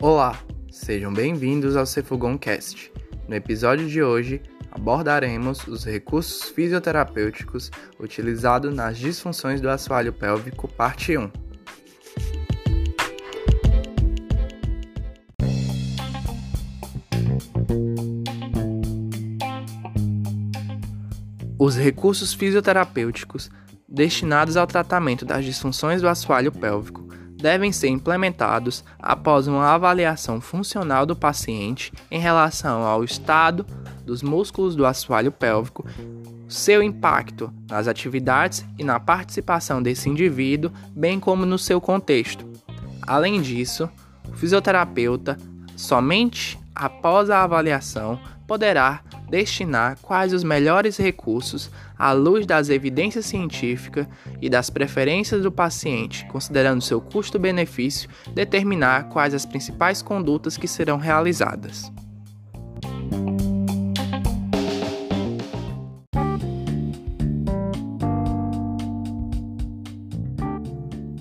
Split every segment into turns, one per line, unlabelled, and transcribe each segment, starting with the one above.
Olá, sejam bem-vindos ao Cefugoncast. No episódio de hoje, abordaremos os recursos fisioterapêuticos utilizados nas disfunções do assoalho pélvico, parte 1. Os recursos fisioterapêuticos destinados ao tratamento das disfunções do assoalho pélvico devem ser implementados após uma avaliação funcional do paciente em relação ao estado dos músculos do assoalho pélvico, seu impacto nas atividades e na participação desse indivíduo, bem como no seu contexto. Além disso, o fisioterapeuta, somente após a avaliação, poderá destinar quais os melhores recursos à luz das evidências científicas e das preferências do paciente, considerando seu custo-benefício, determinar quais as principais condutas que serão realizadas.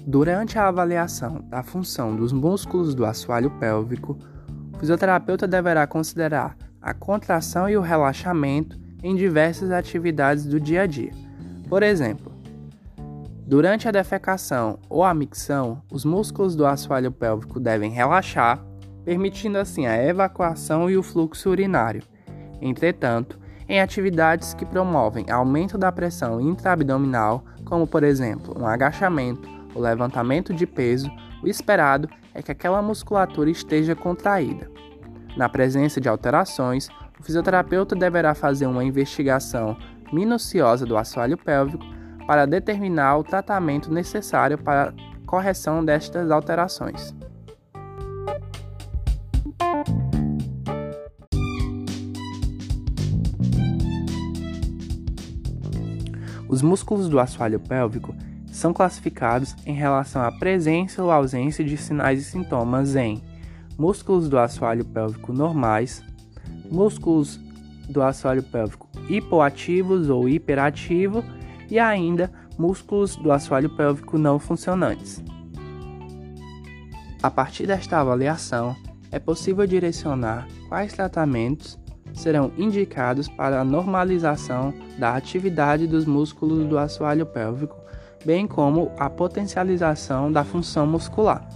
Durante a avaliação da função dos músculos do assoalho pélvico, o fisioterapeuta deverá considerar a contração e o relaxamento em diversas atividades do dia a dia. Por exemplo, durante a defecação ou a micção, os músculos do assoalho pélvico devem relaxar, permitindo assim a evacuação e o fluxo urinário. Entretanto, em atividades que promovem aumento da pressão intraabdominal, como por exemplo um agachamento ou levantamento de peso, o esperado é que aquela musculatura esteja contraída. Na presença de alterações, o fisioterapeuta deverá fazer uma investigação minuciosa do assoalho pélvico para determinar o tratamento necessário para correção destas alterações. Os músculos do assoalho pélvico são classificados em relação à presença ou ausência de sinais e sintomas em músculos do assoalho pélvico normais, músculos do assoalho pélvico hipoativos ou hiperativos e ainda músculos do assoalho pélvico não funcionantes. A partir desta avaliação, é possível direcionar quais tratamentos serão indicados para a normalização da atividade dos músculos do assoalho pélvico, bem como a potencialização da função muscular.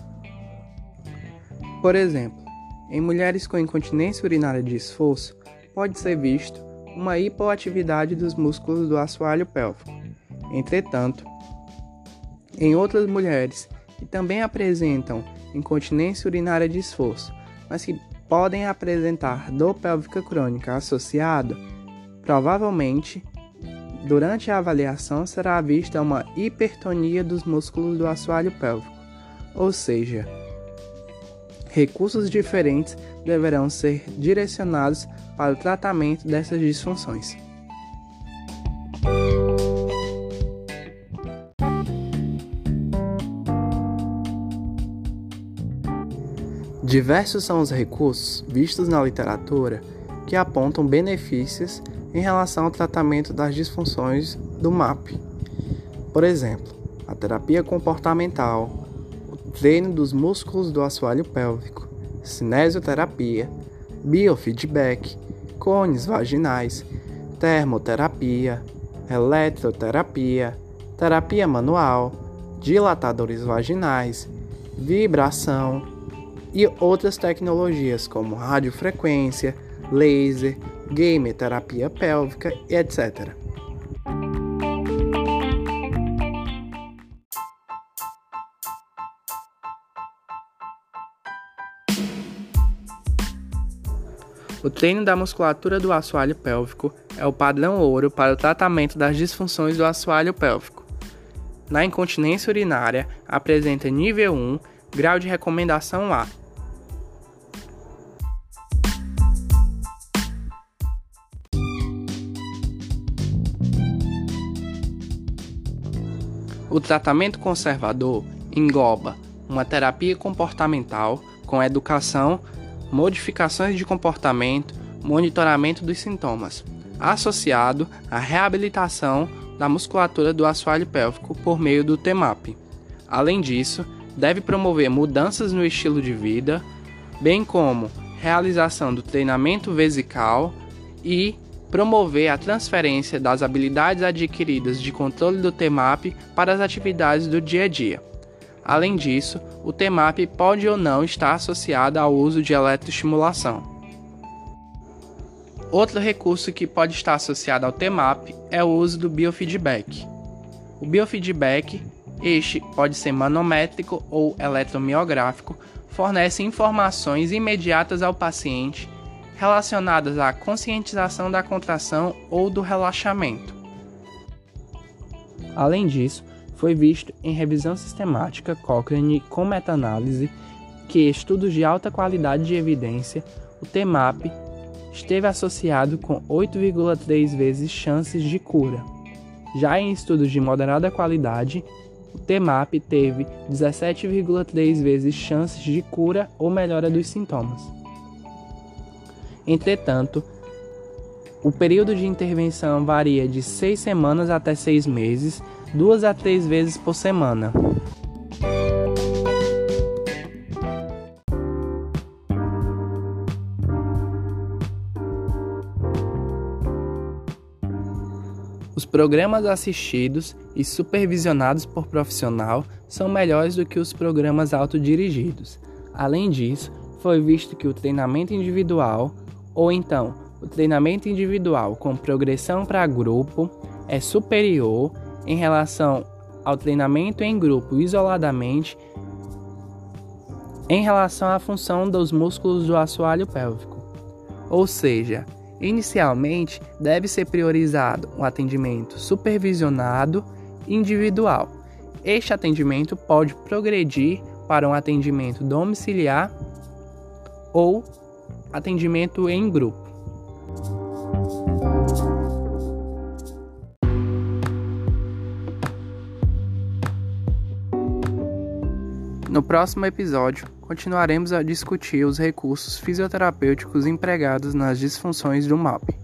Por exemplo, em mulheres com incontinência urinária de esforço, pode ser visto uma hipoatividade dos músculos do assoalho pélvico. Entretanto, em outras mulheres que também apresentam incontinência urinária de esforço, mas que podem apresentar dor pélvica crônica associada, provavelmente durante a avaliação será vista uma hipertonia dos músculos do assoalho pélvico, ou seja, recursos diferentes deverão ser direcionados para o tratamento dessas disfunções. Diversos são os recursos vistos na literatura que apontam benefícios em relação ao tratamento das disfunções do MAP. Por exemplo, a terapia comportamental, treino dos músculos do assoalho pélvico, cinesioterapia, biofeedback, cones vaginais, termoterapia, eletroterapia, terapia manual, dilatadores vaginais, vibração e outras tecnologias como radiofrequência, laser, game terapia pélvica etc. O treino da musculatura do assoalho pélvico é o padrão ouro para o tratamento das disfunções do assoalho pélvico. Na incontinência urinária, apresenta nível 1, grau de recomendação A. O tratamento conservador engloba uma terapia comportamental com educação modificações de comportamento, monitoramento dos sintomas, associado à reabilitação da musculatura do assoalho pélvico por meio do TMAP. Além disso, deve promover mudanças no estilo de vida, bem como realização do treinamento vesical e promover a transferência das habilidades adquiridas de controle do TMAP para as atividades do dia a dia. Além disso, o TMAP pode ou não estar associado ao uso de eletroestimulação. Outro recurso que pode estar associado ao TMAP é o uso do biofeedback. O biofeedback, este pode ser manométrico ou eletromiográfico, fornece informações imediatas ao paciente relacionadas à conscientização da contração ou do relaxamento. Além disso, foi visto em revisão sistemática Cochrane com meta-análise que estudos de alta qualidade de evidência, o TMAP esteve associado com 8,3 vezes chances de cura. Já em estudos de moderada qualidade, o TMAP teve 17,3 vezes chances de cura ou melhora dos sintomas. Entretanto, o período de intervenção varia de 6 semanas até 6 meses, duas a três vezes por semana. Os programas assistidos e supervisionados por profissional são melhores do que os programas autodirigidos. Além disso, foi visto que o treinamento individual, ou então o treinamento individual com progressão para grupo, é superior em relação ao treinamento em grupo isoladamente em relação à função dos músculos do assoalho pélvico. Ou seja, inicialmente deve ser priorizado o atendimento supervisionado individual. Este atendimento pode progredir para um atendimento domiciliar ou atendimento em grupo. No próximo episódio, continuaremos a discutir os recursos fisioterapêuticos empregados nas disfunções do MAP.